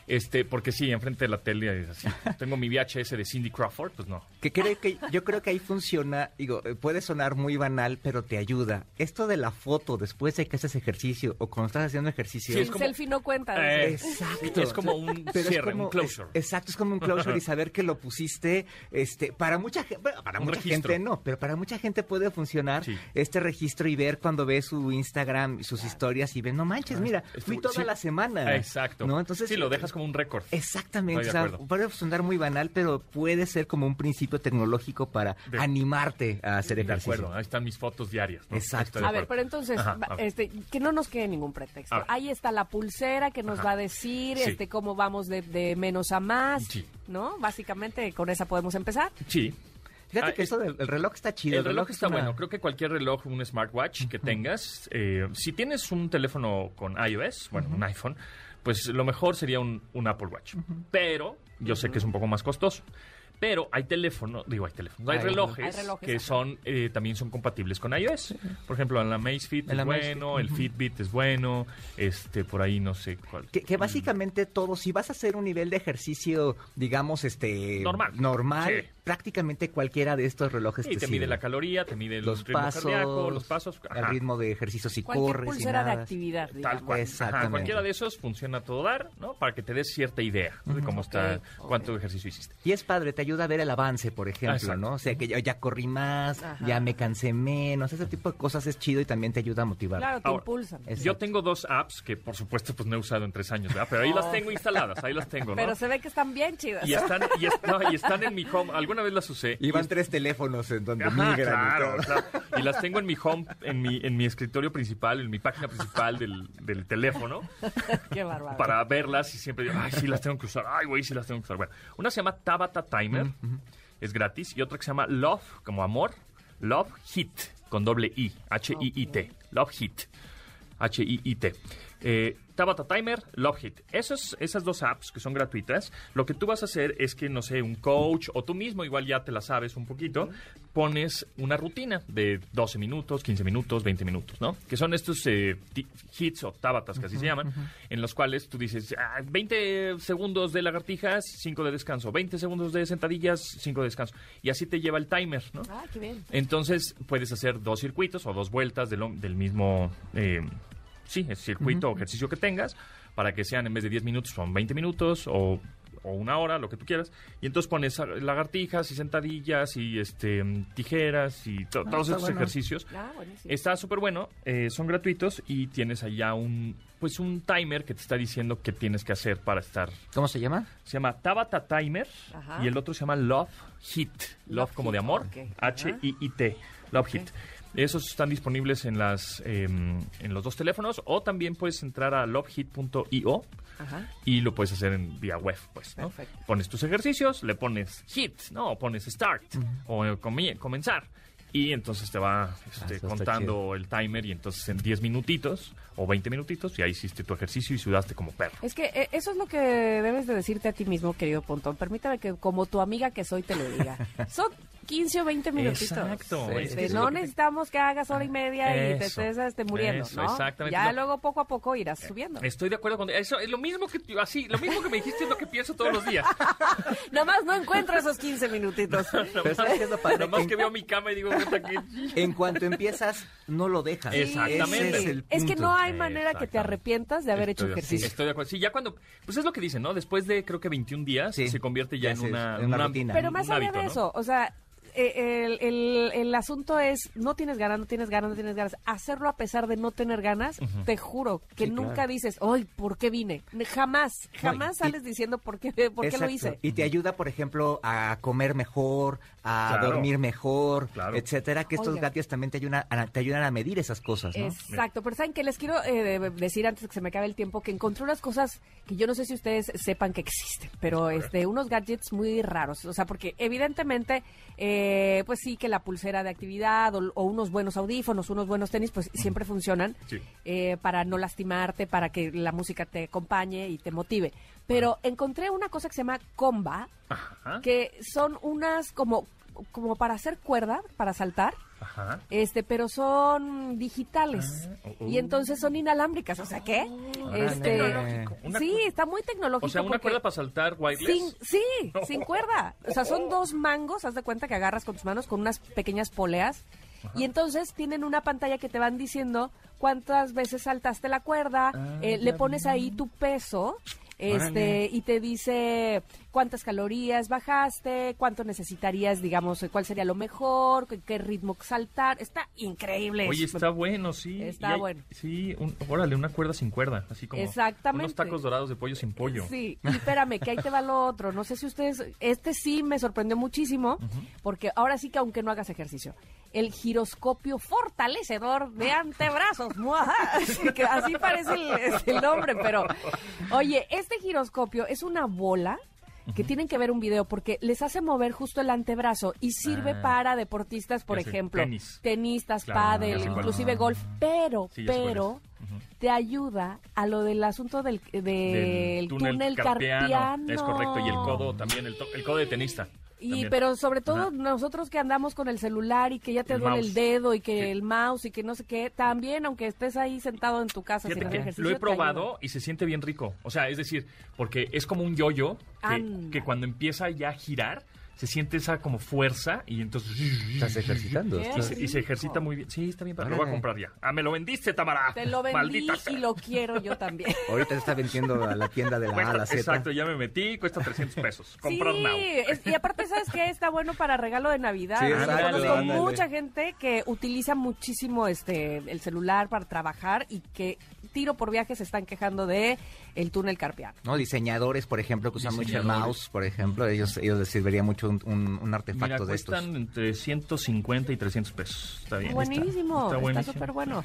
Este, porque sí, enfrente de la tele es así. Tengo mi VHS de Cindy Crawford, pues no. Que creo que yo creo que ahí funciona, digo, eh, puede sonar muy banal, pero te ayuda. Esto de la foto después de que haces ejercicio o cuando estás haciendo ejercicio. Sí, es el como- selfie no cuenta. Eh. Exacto. Es como un Pero cierre, como- un closure. es- exacto, es como un y saber que lo pusiste, este, para mucha gente, para Un mucha registro. gente no, pero para mucha gente puede funcionar Sí. este registro y ver cuando ve su Instagram, sus historias y ven, no manches, mira, fui toda sí. la semana. Exacto. ¿no? Entonces, sí, lo dejas como un récord. Exactamente, o sea, puede sonar muy banal, pero puede ser como un principio tecnológico para De- animarte a hacer De ejercicio. acuerdo, ahí están mis fotos diarias. ¿no? Exacto. A ver, pero entonces, Ajá, ver. este, que no nos quede ningún pretexto. Ahí está la pulsera que nos Ajá. va a decir Sí. este cómo vamos de, de menos a más, Sí. ¿No? Básicamente con esa podemos empezar. Sí. Fíjate Ah, que es- eso del el reloj está chido. El reloj está es una- bueno. Creo que cualquier reloj, un smartwatch que tengas, eh, si tienes un teléfono con iOS, bueno, un iPhone, pues lo mejor sería un, un Apple Watch. Pero yo sé que es un poco más costoso. Pero hay teléfonos, digo, hay teléfonos, hay, Hay relojes, Hay relojes, que ajá. son eh, también son compatibles con iOS. Por ejemplo, la Amazfit es Amazfit, bueno, el Fitbit es bueno, este por ahí no sé cuál. Que, que básicamente todo, si vas a hacer un nivel de ejercicio, digamos, este... Normal. Normal, Sí. Prácticamente cualquiera de estos relojes Sí, te mide sirve. la caloría, te mide el los ritmo pasos, cardíaco, los pasos, el ajá. ritmo de ejercicio si Cualquier corres y pulsera de actividad, Tal digamos. cual. Exactamente. Ajá, cualquiera de esos funciona a todo dar, ¿no? Para que te des cierta idea ¿no? de cómo está, Ok, cuánto ejercicio hiciste. Y es padre, te ayuda a ver el avance, por ejemplo, Exacto. ¿no? O sea, que ya, ya corrí más, Ajá. ya me cansé menos, ese tipo de cosas es chido y también te ayuda a motivar. Claro, te Ahora, impulsan. Exacto. Yo tengo dos apps que, por supuesto, pues no he usado en tres años, ¿verdad? Pero ahí las tengo instaladas, ahí las tengo, ¿no? Pero se ve que están bien chidas. Y están, y, es- no, y están en mi home. Alguna vez las usé. Y van tres teléfonos en donde Ajá, migran y claro, todo. claro. Y las tengo en mi home, en mi, en mi escritorio principal, en mi página principal del, del teléfono, Qué bárbaro. para verlas y siempre digo, ay, sí las tengo que usar, ay, güey, sí las tengo que usar. Bueno, una se llama Tabata Timer, es gratis, y otra que se llama Love, como amor, Love Hit, con doble I, H-I-I-T, Love Hit, H-I-I-T. Eh, Tabata Timer, Love Hit. Esos, esas dos apps que son gratuitas, lo que tú vas a hacer es que, no sé, un coach o tú mismo, igual ya te la sabes un poquito, pones una rutina de 12 minutos, 15 minutos, 20 minutos, ¿no? Que son estos eh, hits o tabatas, que así se llaman, en los cuales tú dices, ah, 20 segundos de lagartijas, 5 de descanso, 20 segundos de sentadillas, 5 de descanso. Y así te lleva el timer, ¿no? Ah, qué bien. Entonces puedes hacer dos circuitos o dos vueltas del, del mismo, eh, sí, el circuito o ejercicio que tengas, para que sean en vez de 10 minutos, son 20 minutos o, o una hora, lo que tú quieras. Y entonces pones ah, lagartijas y sentadillas y este tijeras y to- todos estos bueno. ejercicios. Ah. Está súper bueno, eh, son gratuitos y tienes allá un, pues un timer que te está diciendo qué tienes que hacer para estar ¿Cómo se llama? se llama Tabata Timer Ajá. y el otro se llama Love Hit. Love, Love como Hit, de amor. H-I-I-T. Love Hit. Esos están disponibles en las em, en los dos teléfonos o también puedes entrar a lovehit.io Ajá. y lo puedes hacer en vía web, pues, ¿no? Perfecto. Pones tus ejercicios, le pones hit, ¿no? O pones start o eh, comi- comenzar. Y entonces te va este, Ah, contando el timer y entonces en 10 minutitos o 20 minutitos ya hiciste tu ejercicio y sudaste como perro. Es que eh, eso es lo que debes de decirte a ti mismo, querido Pontón. Permítame que como tu amiga que soy te lo diga. Son 15 o 20 minutitos. Exacto. Sí, es Este, que eso es no necesitamos que hagas hora y media y te estés este, muriendo, eso, ¿no? exactamente. Ya No. luego poco a poco irás subiendo. Estoy de acuerdo con eso. Es lo mismo que así, lo mismo que me dijiste es lo que pienso todos los días. Nomás no encuentro esos 15 minutitos. Nomás En- que veo mi cama y digo, puta que En cuanto empiezas, no lo dejas. Sí, Exactamente. Ese es, el Es que no hay manera que te arrepientas de haber hecho Estoy ejercicio. Estoy de acuerdo. Sí, ya cuando, pues es lo que dicen, ¿no? Después de creo que 21 días Sí. se convierte ya, Ya en una, en una rutina. Pero más allá hábito, de ¿no? eso, o sea, eh, el, el- el asunto es, no tienes ganas, no tienes ganas, no tienes ganas. Hacerlo a pesar de no tener ganas, te juro que Sí, nunca claro. dices, ay, ¿por qué vine? Jamás, No, jamás y- sales diciendo por qué, por qué lo hice. Y te ayuda, por ejemplo, a comer mejor, a Claro. dormir mejor, Claro. etcétera. Que estos Oiga. gadgets también te ayudan, a, te ayudan a medir esas cosas, ¿no? Exacto, pero saben que les quiero eh, decir antes de que se me acabe el tiempo que encontré unas cosas que yo no sé si ustedes sepan que existen, pero este unos gadgets muy raros, o sea, porque evidentemente eh, pues sí que la pulsera de actividad o, o unos buenos audífonos, unos buenos tenis pues siempre funcionan Sí. eh, para no lastimarte, para que la música te acompañe y te motive. Pero encontré una cosa que se llama comba, Ajá. que son unas como como para hacer cuerda, para saltar. Ajá. Este, pero son digitales. Ah, oh, y entonces son inalámbricas. O sea, ¿qué? este, tecnológico. Una sí, está muy tecnológico. O sea, una cuerda para saltar wireless. sin, sí, sin cuerda. O sea, son dos mangos, haz de cuenta que agarras con tus manos con unas pequeñas poleas. Y entonces tienen una pantalla que te van diciendo cuántas veces saltaste la cuerda, Ah, eh, le pones ahí tu peso este, Órale. y te dice cuántas calorías bajaste, cuánto necesitarías, digamos, cuál sería lo mejor, qué, qué ritmo saltar. Está increíble. Oye, Es- está bueno, sí. Está hay- bueno. Sí, un- órale, una cuerda sin cuerda, así como Exactamente. unos tacos dorados de pollo sin pollo. Sí, y espérame, que ahí te va lo otro. No sé si ustedes, este sí me sorprendió muchísimo, porque ahora sí que aunque no hagas ejercicio, el giroscopio fortalecedor de antebrazos, así, que así parece el nombre, pero oye, este giroscopio es una bola que tienen que ver un video porque les hace mover justo el antebrazo y sirve Ah. para deportistas, por Ya ejemplo, tenis. tenistas, Claro, pádel, inclusive golf, pero, Sí, pero te ayuda a lo del asunto del, del túnel, carpiano. Es correcto, y el codo también, el, to- el codo de tenista. Y también. pero sobre todo Ajá. nosotros que andamos con el celular y que ya te El duele mouse. el dedo y que Sí. el mouse y que no sé qué, también aunque estés ahí sentado en tu casa sin hacer ejercicio. lo he probado y se siente bien rico. O sea, es decir, porque es como un yoyo que, Anda. que cuando empieza ya a girar, se siente esa como fuerza y entonces... Estás ejercitando. Y se, y se ejercita muy bien. Sí, está bien, pero lo voy a comprar ya. Ah, me lo vendiste, Tamara. Te lo vendí Maldita y lo quiero yo también. Ahorita se está vendiendo a la tienda de la A a Cuesta- la Z. exacto, ya me metí, cuesta 300 pesos. Comprar sí, now. es- y aparte, ¿sabes qué? Está bueno para regalo de Navidad. Sí, ándale. mucha gente que utiliza muchísimo este el celular para trabajar y que tiro por viaje se están quejando de el túnel carpiano. ¿no? Diseñadores, por ejemplo, que usan mucho el mouse, por ejemplo, ellos, ellos les serviría mucho un, un- un artefacto Mira, de estos. cuestan entre 150 y 300 pesos. Está bien. buenísimo, Está súper bueno.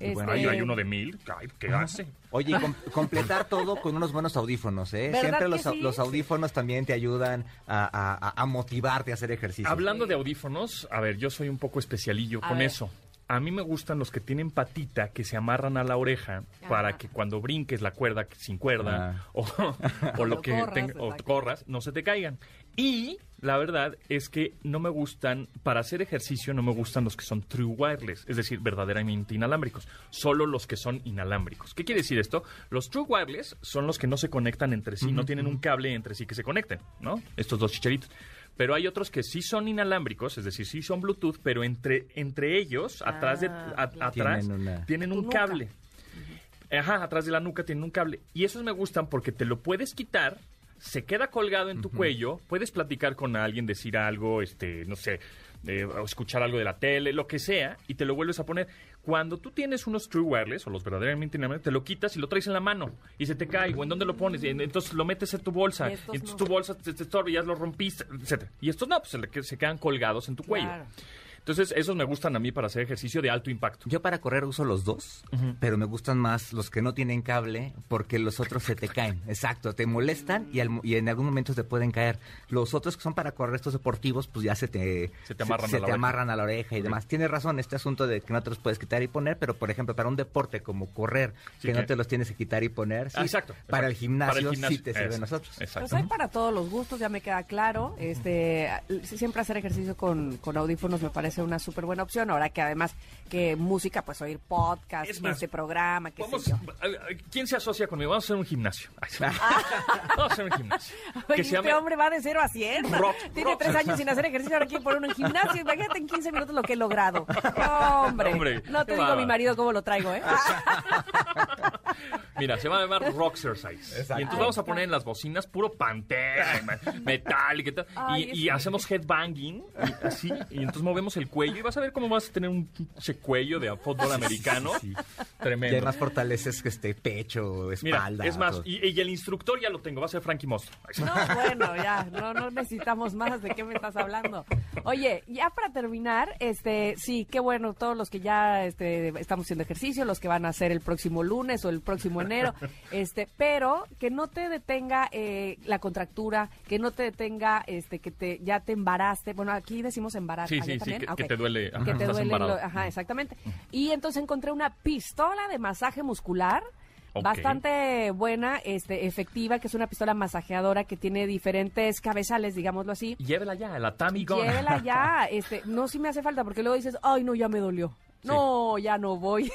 Y bueno, Hay, Este, hay uno de mil. ¿Qué hace? Oye, y com- completar todo con unos buenos audífonos, ¿eh? ¿Verdad Siempre los, au- sí? los audífonos también te ayudan a, a- a- a motivarte a hacer ejercicio. Hablando de audífonos, a ver, yo soy un poco especialillo A con ver. eso. A mí me gustan los que tienen patita que se amarran a la oreja para que cuando brinques la cuerda sin cuerda o, o lo que corras, tenga- o corras no se te caigan. Y la verdad es que no me gustan, para hacer ejercicio no me gustan los que son true wireless, es decir, verdaderamente inalámbricos, solo los que son inalámbricos. ¿Qué quiere decir esto? Los true wireless son los que no se conectan entre sí, no tienen un cable entre sí que se conecten, ¿no? Estos dos chicharitos. Pero hay otros que sí son inalámbricos, es decir, sí son Bluetooth, pero entre, entre ellos, atrás de, Ah, a- claro. atrás, Tienen una- tienen un cable. Ajá, atrás de la nuca tienen un cable. Y esos me gustan porque te lo puedes quitar, se queda colgado en tu cuello, puedes platicar con alguien, decir algo, este, no sé, eh, o escuchar algo de la tele, lo que sea, y te lo vuelves a poner. Cuando tú tienes unos True Wireless, o los verdaderamente inalámbricos, te lo quitas y lo traes en la mano, y se te cae, o en dónde lo pones, y en- entonces lo metes en tu bolsa, Y entonces no. tu bolsa te, te estorba y ya lo rompiste, etcétera. Y estos no, pues se, se quedan colgados en tu cuello. Entonces, esos me gustan a mí para hacer ejercicio de alto impacto. Yo para correr uso los dos, pero me gustan más los que no tienen cable porque los otros se te caen. Exacto, te molestan y, al mo- y en algún momento te pueden caer. Los otros que son para correr estos deportivos, pues ya se te, Se te amarran a la te oreja. amarran a la oreja y demás. Tienes razón, este asunto de que no te los puedes quitar y poner, pero por ejemplo, para un deporte como correr, Sí, que no te los tienes que quitar y poner, sí, Ah, exacto, Para, el exacto. gimnasio, Para el gimnasio, sí te sirven eso, nosotros. Exacto. Pues hay para todos los gustos, ya me queda claro. Este, siempre hacer ejercicio con, con audífonos me parece una súper buena opción. Ahora que además que música, pues oír podcast, Es más, este programa, qué Vamos, sé yo. a- a- ¿Quién se asocia conmigo? Vamos a hacer un gimnasio. Sí. Vamos a hacer un gimnasio. Oye, Que este llame- hombre va de cero a 100. Rock, Tiene rock. tres años sin hacer ejercicio, ahora quiere poner en gimnasio. Imagínate en 15 minutos lo que he logrado. Hombre, Hombre, no te digo a mi marido cómo lo traigo, ¿eh? Mira, se va a llamar Rock Exercise. Y entonces vamos a poner en las bocinas puro pantera, metal y qué tal. Ay, y, hacemos headbanging, y así, y entonces movemos el cuello y vas a ver cómo vas a tener un pinche cuello de fútbol americano. Y Tremendo. además fortaleces que este pecho, Mira, espalda. es más, y, y el instructor ya lo tengo, va a ser Frankie sí. No, bueno, ya, no, no necesitamos más. ¿De qué me estás hablando? Oye, ya para terminar, este, sí, qué bueno, todos los que ya este, estamos haciendo ejercicio, los que van a hacer el próximo lunes o el próximo enero, este, pero que no te detenga eh, la contractura, que no te detenga, este, que te, ya te embaraste. Bueno, aquí decimos embarazo. Sí, ¿allá sí, sí, que, Ah, que ok. te duele. ajá, que te duele, lo- ajá, exactamente. Y entonces encontré una pistola de masaje muscular. Bastante buena, este, efectiva, que es una pistola masajeadora que tiene diferentes cabezales, digámoslo así. Llévela ya, la Tammy Gun. Llévela ya, este, no si me hace falta, porque luego dices, ay no, ya me dolió. No, ya no voy.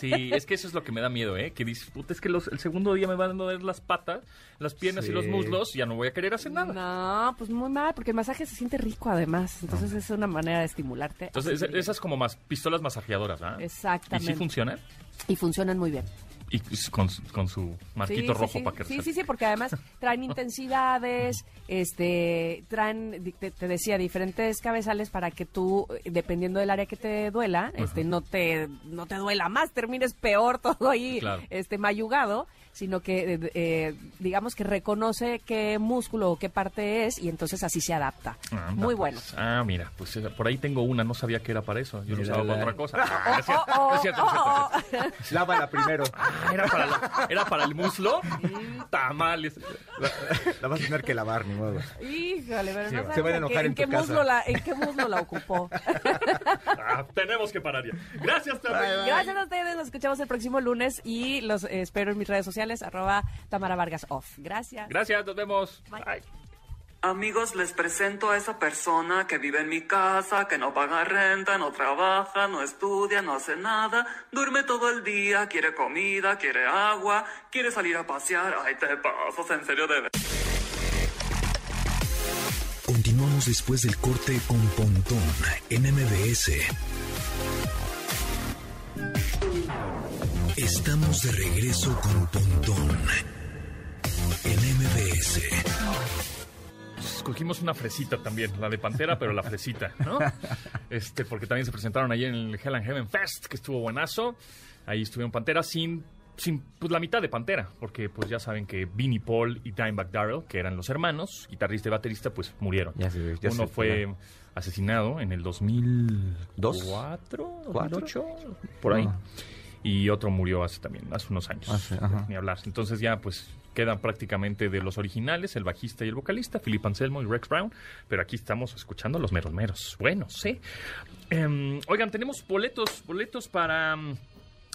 Sí, es que eso es lo que me da miedo, ¿eh? Que dices, puta, es que los- el segundo día me van a doler las patas, las piernas y los muslos, ya no voy a querer hacer nada. No, pues muy mal, porque el masaje se siente rico además. Entonces es una manera de estimularte. Entonces, es- esas como más pistolas masajeadoras, ¿ah? ¿Y Exactamente. sí funcionan? Y funcionan muy bien. Y con, su- con su marquito Sí, rojo sí. para que Sí, sí, sí, porque además traen intensidades, este, traen, te, te decía, diferentes cabezales para que tú, dependiendo del área que te duela, este, no te, no te duela más, termines peor todo ahí, Claro. este, mayugado, sino que, eh, eh, digamos que reconoce qué músculo o qué parte es y entonces así se adapta. Anda, Muy pues. bueno. Ah, mira, pues eh, por ahí tengo una, no sabía que era para eso. Yo lo usaba para la- otra cosa. Ah, es cierto, Oh, no es cierto, es cierto, no es cierto. Lávala primero. Ah, ¿era para, la- ¿Era para el muslo? Tamales. La vas a tener que lavar, ni modo. Híjole, pero Sí, no va. Se van a enojar en en qué tu casa. muslo la, en qué muslo la ocupó. Ah, tenemos que parar ya. Gracias, Tami. Gracias a ustedes, nos escuchamos el próximo lunes y los eh, espero en mis redes sociales, arroba Tamara Vargas Off. Gracias. Gracias, nos vemos. Bye. Amigos, les presento a esa persona que vive en mi casa, que no paga renta, no trabaja, no estudia, no hace nada, duerme todo el día, quiere comida, quiere agua, quiere salir a pasear. Ay, te pasas, en serio de Continuamos después del corte con Pontón en MBS. Estamos de regreso con Pontón en MBS. Escogimos una fresita también, la de Pantera, pero la fresita, ¿no? Este, porque también se presentaron ahí en el Hell and Heaven Fest, que estuvo buenazo. Ahí estuvieron Pantera sin, sin pues, la mitad de Pantera, porque pues ya saben que Vinnie Paul y Dimebag Darrell, que eran los hermanos, guitarrista y baterista, pues murieron. Ya se- ya Uno se- fue asesinado en el 2004, 2008, por ahí. Y otro murió hace también, hace unos años. Hace. Ni hablar. Entonces ya pues quedan prácticamente de los originales, el bajista y el vocalista, Philip Anselmo y Rex Brown. Pero aquí estamos escuchando a los meros meros. Bueno, sí. Em, oigan, tenemos boletos, boletos para...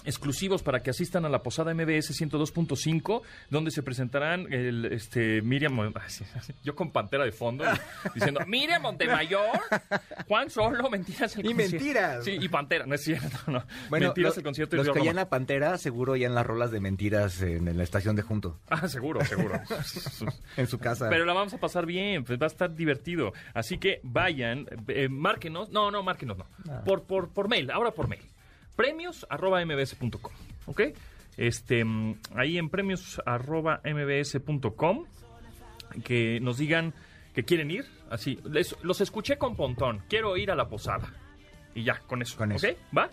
exclusivos para que asistan a la posada MBS 102.5 donde se presentarán el este Miriam yo con pantera de fondo diciendo Miriam Montemayor Juan Solo mentiras el Y concierto". mentiras. sí y pantera no es cierto no Bueno, mentiras lo- el concierto y los Río que Roma. ya en la Pantera, seguro ya en las rolas de mentiras en, en la estación de junto. Ah, seguro, seguro. En su casa. Pero la vamos a pasar bien, pues va a estar divertido. Así que vayan, eh, márquenos. No, no, márquenos, no. Por, por, por mail, ahora por mail. Premios arroba mbs.com. ¿Ok? Este, mm, ahí en premios arroba mbs.com que nos digan que quieren ir. Así, les- los escuché con Pontón. Quiero ir a la posada. Y ya, con eso. Con ¿Ok? eso. ¿Va?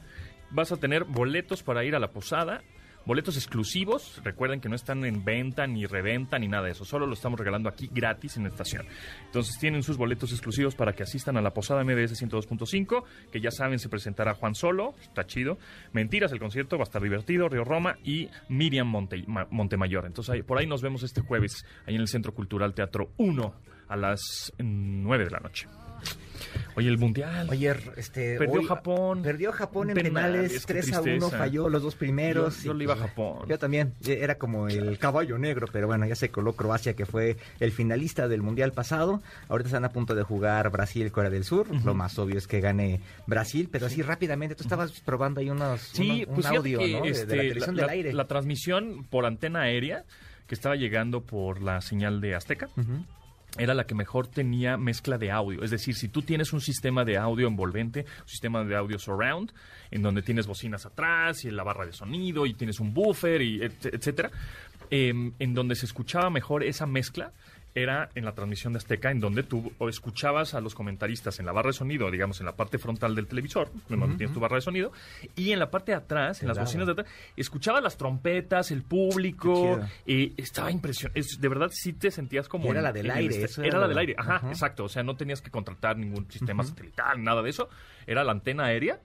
Vas a tener boletos para ir a la posada. Boletos exclusivos. Recuerden que no están en venta, ni reventa, ni nada de eso. Solo lo estamos regalando aquí gratis en la estación. Entonces tienen sus boletos exclusivos para que asistan a la posada MBS 102.5. Que ya saben, se presentará Juan Solo. Está chido. Mentiras, el concierto va a estar divertido. Río Roma y Miriam Monte- Ma- Montemayor. Entonces por ahí nos vemos este jueves. Ahí en el Centro Cultural Teatro 1 a las 9 de la noche. Oye, el Mundial. Oye, este. Perdió hoy- Japón. Perdió Japón en Penales, penales, qué 3 a 1, tristeza. falló los dos primeros. Yo- yo y, le iba a pues, Japón. Yo también, era como el caballo negro, pero bueno, ya se coló Croacia, que fue el finalista del Mundial pasado. Ahorita están a punto de jugar Brasil, Corea del Sur. Lo más obvio es que gane Brasil, pero así rápidamente, tú estabas probando ahí unos, Sí, unos- un pues fíjate audio, que, ¿no? De- de, este, la televisión la, del aire. la transmisión por antena aérea que estaba llegando por la señal de Azteca Ujú. Era la que mejor tenía mezcla de audio. Es decir, si tú tienes un sistema de audio envolvente, un sistema de audio surround, en donde tienes bocinas atrás y la barra de sonido y tienes un buffer y et- etcétera, em, en donde se escuchaba mejor esa mezcla era en la transmisión de Azteca, en donde tú o escuchabas a los comentaristas en la barra de sonido, digamos en la parte frontal del televisor, donde tienes tu barra de sonido, y en la parte de atrás, en las bocinas de atrás, escuchabas las trompetas, el público, y estaba impresionante. De verdad, sí te sentías como... Y era en- la del en aire, este- Era, la del aire, ajá, Ajá. exacto. O sea, no tenías que contratar ningún sistema satelital, nada de eso. Era la antena aérea.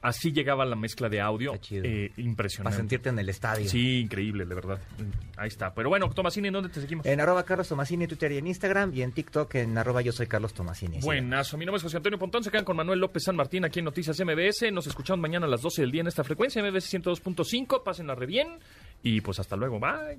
Así llegaba la mezcla de audio. Está chido. eh, impresionante. Para sentirte en el estadio. Sí, increíble, de verdad. Ahí está. Pero bueno, Tomasini, ¿en dónde te seguimos? En arroba Carlos Tomasini, Twitter y en Instagram, y en TikTok en arroba yo soy Carlos Tomasini. Buenazo, mi nombre es José Antonio Pontón, se quedan con Manuel López San Martín aquí en Noticias MBS, nos escuchamos mañana a las 12 del día en esta frecuencia, MBS 102.5, pásenla re bien y pues hasta luego, bye.